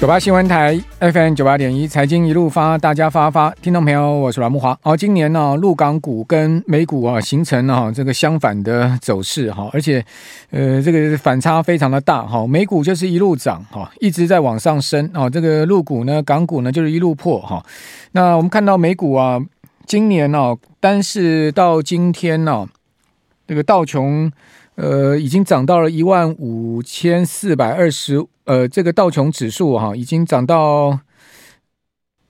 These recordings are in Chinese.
九八新闻台 FM 九八点一，财经一路发，大家发发，听众朋友，我是阮木华。好，今年呢、啊，陆港股跟美股啊，形成了这个相反的走势哈，而且呃，这个反差非常的大哈。美股就是一路涨哈，一直在往上升啊。这个陆股呢，港股呢，就是一路破哈。那我们看到美股啊，今年呢、啊，单是到今天呢、啊，这个道琼。呃，已经涨到了一万五千四百二十，呃，这个道琼指数哈，已经涨到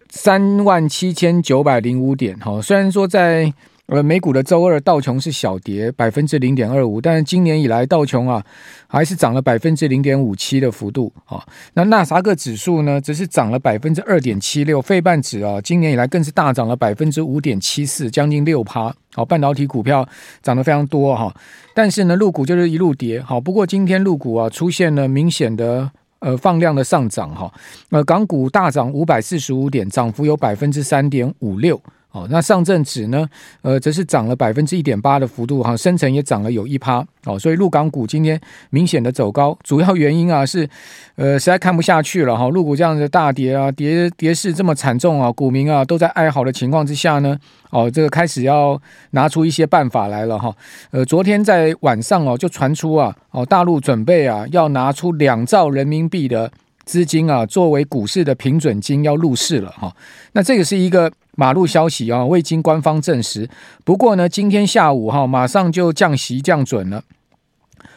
三万七千九百零五点哈。虽然说在呃，美股的周二道琼是小跌百分之零点二五，但是今年以来道琼啊还是涨了百分之零点五七的幅度啊。那纳斯达克指数呢，则是涨了百分之二点七六，费半指啊，今年以来更是大涨了百分之五点七四，将近六趴。好，半导体股票涨得非常多哈，但是呢，陆股就是一路跌。好，不过今天陆股啊出现了明显的呃放量的上涨哈，呃，港股大涨五百四十五点，涨幅有百分之三点五六。哦，那上证指呢？呃，则是涨了百分之一点八的幅度，哈，深成也涨了有一趴。哦，所以陆港股今天明显的走高，主要原因啊是，呃，实在看不下去了哈。陆股这样的大跌啊，跌跌势这么惨重啊，股民啊都在哀嚎的情况之下呢，哦，这个开始要拿出一些办法来了哈。呃，昨天在晚上哦，就传出啊，哦，大陆准备啊要拿出两兆人民币的资金啊，作为股市的平准金要入市了哈。那这个是一个。马路消息啊，未经官方证实。不过呢，今天下午哈，马上就降息降准了。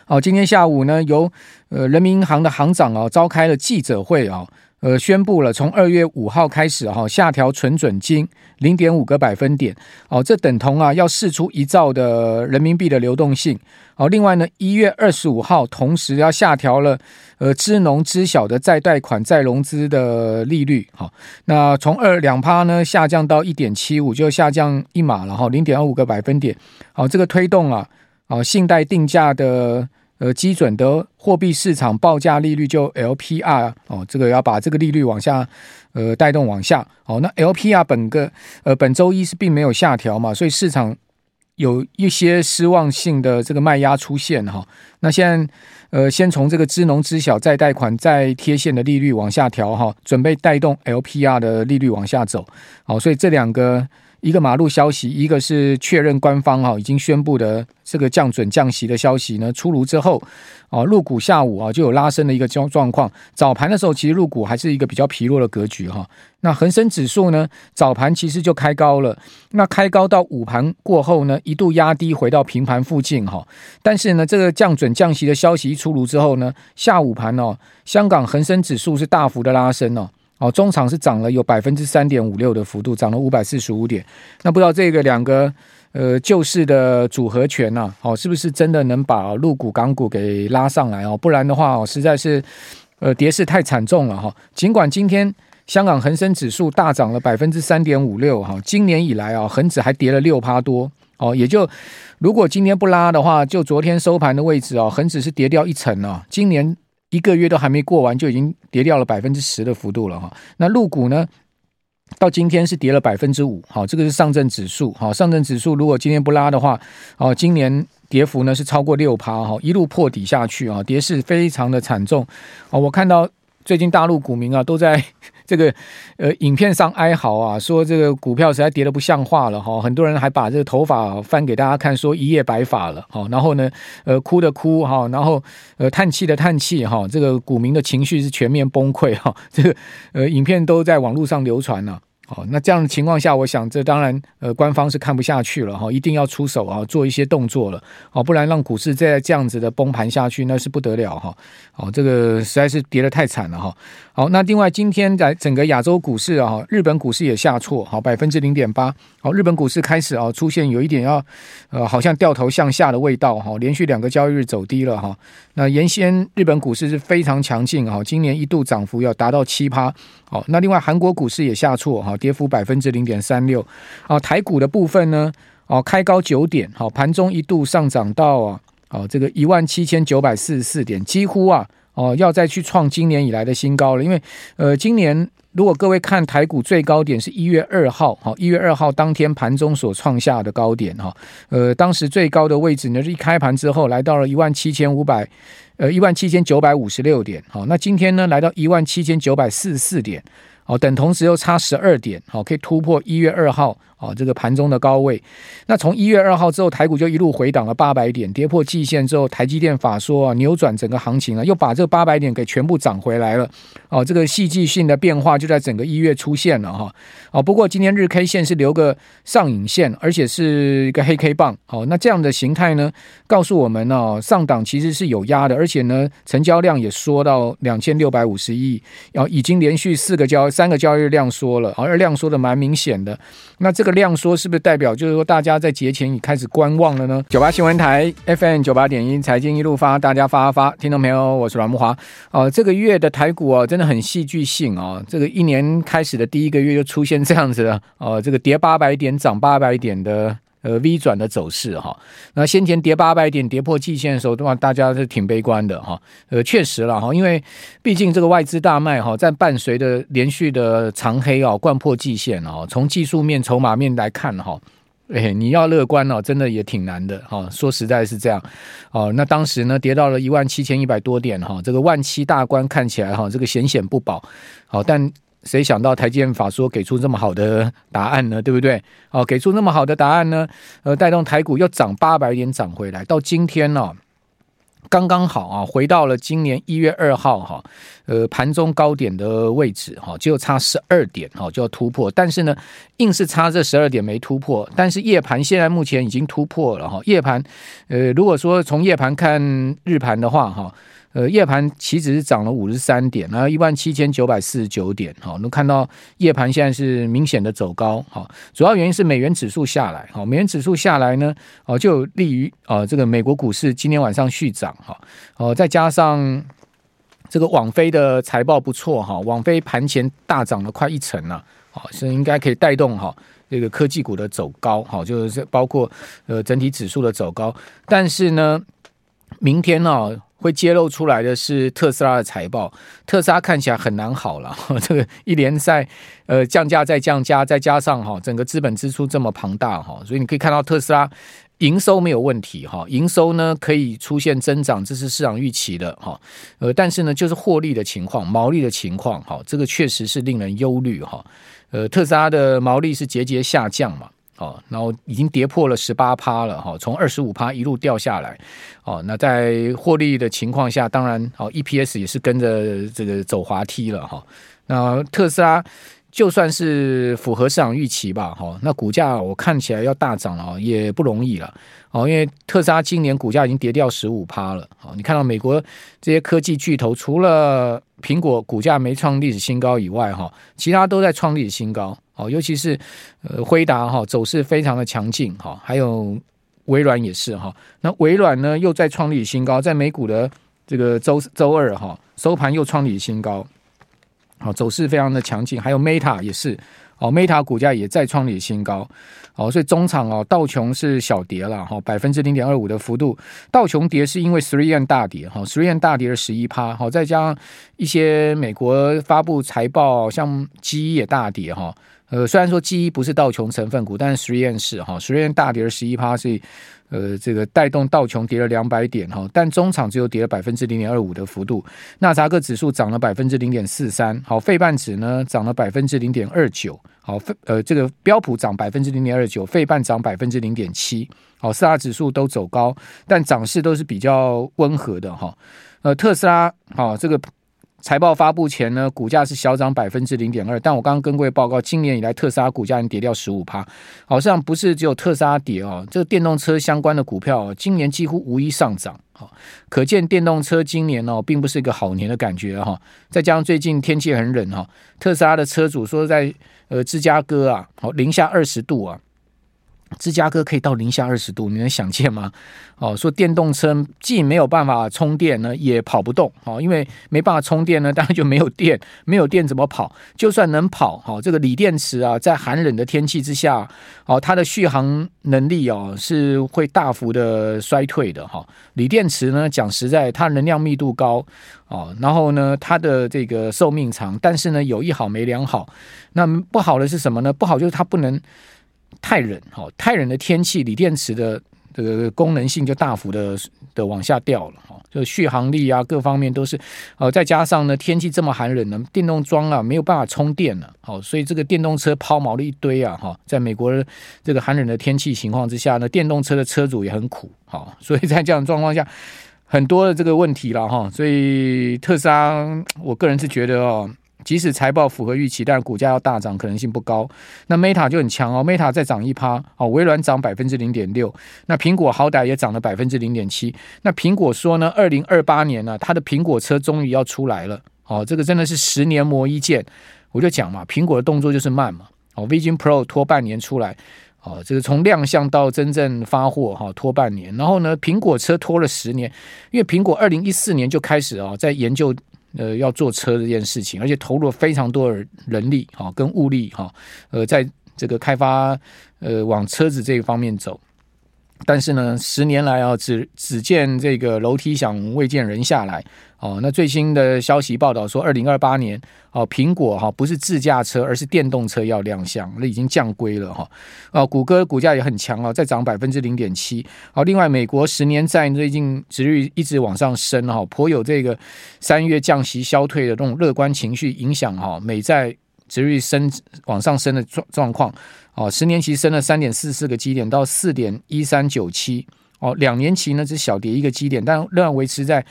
好，今天下午呢，由呃人民银行的行长啊召开了记者会啊。呃，宣布了从二月五号开始哈，下调存准金零点五个百分点，哦，这等同啊要释出一兆的人民币的流动性。哦，另外呢，一月二十五号同时要下调了呃支农支小的再贷款再融资的利率，哈，那从二两趴呢下降到一点七五，就下降一码了哈，零点二五个百分点。好，这个推动啊，啊，信贷定价的。呃，基准的货币市场报价利率就 LPR 哦，这个要把这个利率往下，呃，带动往下。哦，那 LPR 本个呃本周一是并没有下调嘛，所以市场有一些失望性的这个卖压出现哈。那现在呃，先从这个支农知晓再贷款再贴现的利率往下调哈，准备带动 LPR 的利率往下走。好，所以这两个。一个马路消息，一个是确认官方哈已经宣布的这个降准降息的消息呢出炉之后，啊，入股下午啊就有拉升的一个状状况。早盘的时候，其实入股还是一个比较疲弱的格局哈。那恒生指数呢，早盘其实就开高了，那开高到午盘过后呢，一度压低回到平盘附近哈。但是呢，这个降准降息的消息一出炉之后呢，下午盘哦，香港恒生指数是大幅的拉升哦。哦，中场是涨了有百分之三点五六的幅度，涨了五百四十五点。那不知道这个两个呃救市的组合拳呐，哦，是不是真的能把陆股港股给拉上来哦？不然的话哦，实在是呃跌势太惨重了哈。尽管今天香港恒生指数大涨了百分之三点五六哈，今年以来啊，恒指还跌了六趴多哦。也就如果今天不拉的话，就昨天收盘的位置哦，恒指是跌掉一成啊。今年。一个月都还没过完，就已经跌掉了百分之十的幅度了哈。那入股呢，到今天是跌了百分之五。好，这个是上证指数。好，上证指数如果今天不拉的话，哦，今年跌幅呢是超过六趴哈，一路破底下去啊，跌势非常的惨重。啊，我看到。最近大陆股民啊，都在这个呃影片上哀嚎啊，说这个股票实在跌得不像话了哈。很多人还把这个头发翻给大家看，说一夜白发了。好，然后呢，呃，哭的哭哈，然后呃，叹气的叹气哈。这个股民的情绪是全面崩溃哈。这个呃，影片都在网络上流传了。哦，那这样的情况下，我想这当然呃，官方是看不下去了哈，一定要出手啊，做一些动作了，哦，不然让股市再这样子的崩盘下去，那是不得了哈。哦，这个实在是跌得太惨了哈。好，那另外今天在整个亚洲股市啊，日本股市也下挫，好百分之零点八。好，日本股市开始啊出现有一点要呃，好像掉头向下的味道哈，连续两个交易日走低了哈。那原先日本股市是非常强劲哈，今年一度涨幅要达到七趴。好，那另外韩国股市也下挫哈。跌幅百分之零点三六，啊，台股的部分呢，哦，开高九点，好，盘中一度上涨到啊，哦，这个一万七千九百四十四点，几乎啊，哦，要再去创今年以来的新高了。因为，呃，今年如果各位看台股最高点是一月二号，好，一月二号当天盘中所创下的高点，哈，呃，当时最高的位置呢，是一开盘之后来到了一万七千五百，呃，一万七千九百五十六点，好，那今天呢，来到一万七千九百四十四点。哦，等同时又差十二点，好，可以突破一月二号。哦，这个盘中的高位，那从一月二号之后，台股就一路回档了八百点，跌破季线之后，台积电法说啊，扭转整个行情啊，又把这八百点给全部涨回来了。哦，这个戏剧性的变化就在整个一月出现了哈。哦，不过今天日 K 线是留个上影线，而且是一个黑 K 棒。哦，那这样的形态呢，告诉我们呢，上档其实是有压的，而且呢，成交量也缩到两千六百五十亿，然后已经连续四个交三个交易量缩了，而量缩的蛮明显的。那这个。量缩是不是代表就是说大家在节前已开始观望了呢？九八新闻台 FM 九八点一财经一路发，大家发发发，听众朋友，我是阮木华。哦、呃，这个月的台股啊，真的很戏剧性啊、哦！这个一年开始的第一个月就出现这样子的，呃，这个跌八百点涨八百点的。呃，V 转的走势哈，那先前跌八百点跌破季线的时候，的话大家是挺悲观的哈。呃，确实了哈，因为毕竟这个外资大卖哈，在伴随着连续的长黑啊，掼破季线啊，从技术面、筹码面来看哈，哎，你要乐观哦，真的也挺难的哈。说实在是这样哦。那当时呢，跌到了一万七千一百多点哈，这个万七大关看起来哈，这个险险不保。好，但。谁想到台积电法说给出这么好的答案呢？对不对？哦，给出那么好的答案呢？呃，带动台股又涨八百点涨回来，到今天呢、哦，刚刚好啊，回到了今年一月二号哈，呃，盘中高点的位置哈，就差十二点哈，就要突破。但是呢，硬是差这十二点没突破。但是夜盘现在目前已经突破了哈，夜盘呃，如果说从夜盘看日盘的话哈。呃，夜盘期指是涨了五十三点，然后一万七千九百四十九点，好，能看到夜盘现在是明显的走高，好，主要原因是美元指数下来，好，美元指数下来呢，哦，就有利于啊这个美国股市今天晚上续涨，哈，哦，再加上这个网飞的财报不错，哈，网飞盘前大涨了快一成了，好，是应该可以带动哈这个科技股的走高，好，就是包括呃整体指数的走高，但是呢，明天呢？会揭露出来的是特斯拉的财报，特斯拉看起来很难好了。这个一连赛，呃，降价再降价，再加上哈，整个资本支出这么庞大哈，所以你可以看到特斯拉营收没有问题哈，营收呢可以出现增长，这是市场预期的哈。呃，但是呢，就是获利的情况、毛利的情况哈，这个确实是令人忧虑哈。呃，特斯拉的毛利是节节下降嘛。哦，然后已经跌破了十八趴了哈，从二十五趴一路掉下来。哦，那在获利的情况下，当然哦，EPS 也是跟着这个走滑梯了哈。那特斯拉就算是符合市场预期吧，哈，那股价我看起来要大涨了也不容易了。哦，因为特斯拉今年股价已经跌掉十五趴了。哦，你看到美国这些科技巨头，除了苹果股价没创历史新高以外，哈，其他都在创历史新高。哦，尤其是呃，辉达哈走势非常的强劲哈，还有微软也是哈。那微软呢又在创历史新高，在美股的这个周周二哈收盘又创历史新高，好，走势非常的强劲。还有 Meta 也是，哦，Meta 股价也在创历史新高。哦，所以中场哦，道琼是小跌了哈，百分之零点二五的幅度。道琼跌是因为 Three N 大跌哈，Three N 大跌了十一趴，好，再加上一些美国发布财报，像 GE 也大跌哈。呃，虽然说 GE 不是道琼成分股，但是 Three N 是哈，3M 大跌了十一趴，所以呃，这个带动道琼跌了两百点哈，但中场只有跌了百分之零点二五的幅度。纳扎克指数涨了百分之零点四三，好，费半指呢涨了百分之零点二九，好，呃，这个标普涨百分之零点二九，费半涨百分之零点七，好，四大指数都走高，但涨势都是比较温和的哈。呃，特斯拉，好，这个。财报发布前呢，股价是小涨百分之零点二，但我刚刚跟各位报告，今年以来特斯拉股价已经跌掉十五趴，好像不是只有特斯拉跌哦，这个电动车相关的股票今年几乎无一上涨，好，可见电动车今年哦，并不是一个好年的感觉哈，再加上最近天气很冷哈，特斯拉的车主说在呃芝加哥啊，好零下二十度啊。芝加哥可以到零下二十度，你能想见吗？哦，说电动车既没有办法充电呢，也跑不动。哦，因为没办法充电呢，当然就没有电，没有电怎么跑？就算能跑，哦，这个锂电池啊，在寒冷的天气之下，哦，它的续航能力哦是会大幅的衰退的。哈，锂电池呢，讲实在，它能量密度高，哦，然后呢，它的这个寿命长，但是呢，有一好没两好。那不好的是什么呢？不好就是它不能。太冷，哈，太冷的天气，锂电池的这个功能性就大幅的的往下掉了，哈，就续航力啊，各方面都是，呃，再加上呢，天气这么寒冷呢，电动桩啊没有办法充电了，好，所以这个电动车抛锚了一堆啊，哈，在美国这个寒冷的天气情况之下呢，电动车的车主也很苦，哈，所以在这样的状况下，很多的这个问题了，哈，所以特斯拉，我个人是觉得哦。即使财报符合预期，但是股价要大涨可能性不高。那 Meta 就很强哦，Meta 再涨一趴哦，微软涨百分之零点六。那苹果好歹也涨了百分之零点七。那苹果说呢，二零二八年呢、它的苹果车终于要出来了。哦，这个真的是十年磨一剑。我就讲嘛，苹果的动作就是慢嘛。哦，Vision Pro 拖半年出来。哦，这个从亮相到真正发货哈，拖半年。然后呢，苹果车拖了十年，因为苹果二零一四年就开始啊，在研究。呃，要坐车这件事情，而且投入了非常多的人力哈，跟物力哈，呃，在这个开发呃往车子这一方面走。但是呢，十年来啊，只只见这个楼梯响，未见人下来。哦，那最新的消息报道说，二零二八年哦，苹果哈不是自驾车，而是电动车要亮相，那已经降规了哈。哦，谷歌股价也很强啊，再涨百分之零点七。好，另外美国十年债最近殖率一直往上升哈，颇有这个三月降息消退的这种乐观情绪影响哈，美债殖率升往上升的状状况。哦，十年期升了三点四四个基点到四点一三九七。哦，两年期呢只小跌一个基点，但仍然维持在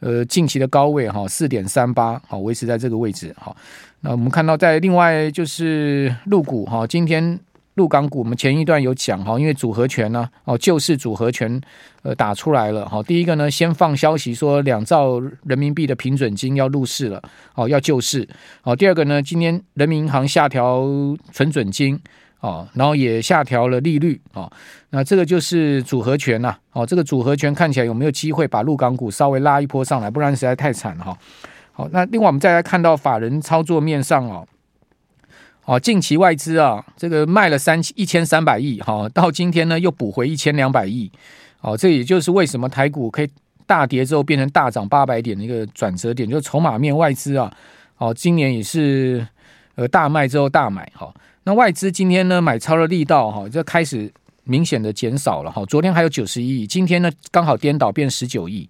呃近期的高位哈，四点三八，好，维持在这个位置哈。那我们看到在另外就是陆股哈，今天陆港股我们前一段有讲哈，因为组合拳呢哦救市组合拳呃打出来了哈。第一个呢先放消息说两兆人民币的平准金要入市了，哦要救市。哦，第二个呢今天人民银行下调存准金。哦，然后也下调了利率哦，那这个就是组合拳呐、哦，这个组合拳看起来有没有机会把陆港股稍微拉一波上来？不然实在太惨了哈。好，那另外我们再来看到法人操作面上哦，哦，近期外资啊，这个卖了三一千三百亿，哈，到今天呢又补回一千两百亿，哦，这也就是为什么台股可以大跌之后变成大涨八百点的一个转折点，就是筹码面外资啊，哦，今年也是呃大卖之后大买哈。那外资今天呢买超的力道哈，就开始明显的减少了哈。昨天还有九十一亿，今天呢刚好颠倒变十九亿。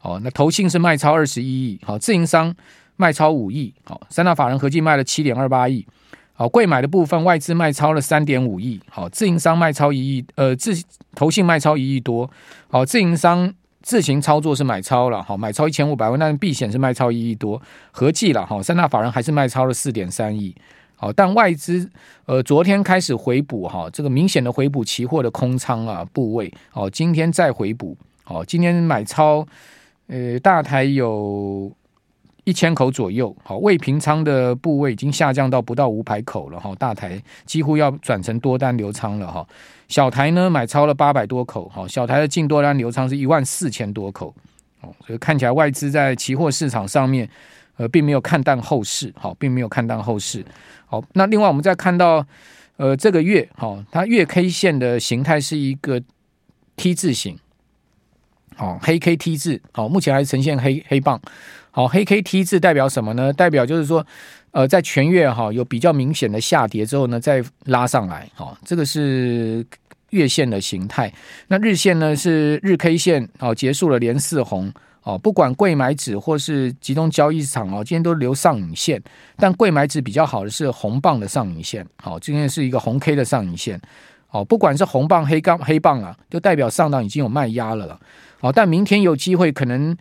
哦，那投信是卖超二十一亿，好，自营商卖超五亿，好，三大法人合计卖了七点二八亿。好，贵买的部分外资卖超了三点五亿，好，自营商卖超一亿，呃，自投信卖超一亿多，好，自营商自行操作是买超了，好，买超一千五百万，但是避险是卖超一亿多，合计了，好，三大法人还是卖超了四点三亿。好，但外资呃昨天开始回补哈，这个明显的回补期货的空仓啊部位，哦，今天再回补，哦，今天买超呃大台有一千口左右，好，未平仓的部位已经下降到不到五百口了哈，大台几乎要转成多单留仓了哈，小台呢买超了八百多口，好，小台的净多单留仓是一万四千多口，哦，所以看起来外资在期货市场上面呃并没有看淡后市，好，并没有看淡后市。好，那另外我们再看到，呃，这个月，哈，它月 K 线的形态是一个 T 字形，好，黑 K T 字，好，目前还呈现黑黑棒，好，黑 K T 字代表什么呢？代表就是说，呃，在全月哈有比较明显的下跌之后呢，再拉上来，好，这个是月线的形态。那日线呢是日 K 线，好，结束了连四红。哦，不管柜买指或是集中交易场哦，今天都留上影线，但柜买指比较好的是红棒的上影线。好，今天是一个红 K 的上影线。哦，不管是红棒黑杠黑棒啊，就代表上档已经有卖压了了。哦，但明天有机会可能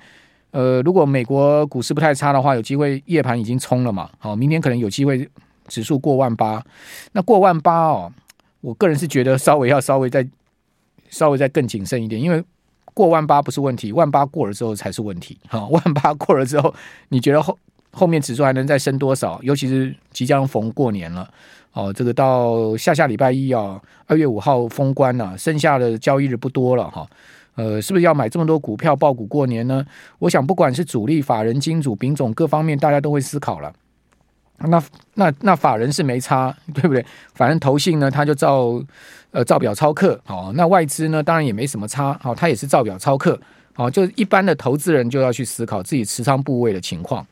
呃，如果美国股市不太差的话，有机会夜盘已经冲了嘛，好，明天可能有机会指数过万八，那过万八哦，我个人是觉得稍微要稍微再稍微再更谨慎一点，因为过万八不是问题，万八过了之后才是问题，哈，万八过了之后，你觉得后后面指数还能再升多少？尤其是即将逢过年了。哦，这个到下下礼拜一啊，二月五号封关了，剩下的交易日不多了哈。呃，是不是要买这么多股票抱股过年呢？我想，不管是主力、法人、金主、丙种各方面，大家都会思考了。那那那法人是没差，对不对？反正投信呢，他就照呃照表抄课。哦，那外资呢，当然也没什么差。哦，他也是照表抄课。哦，就一般的投资人就要去思考自己持仓部位的情况。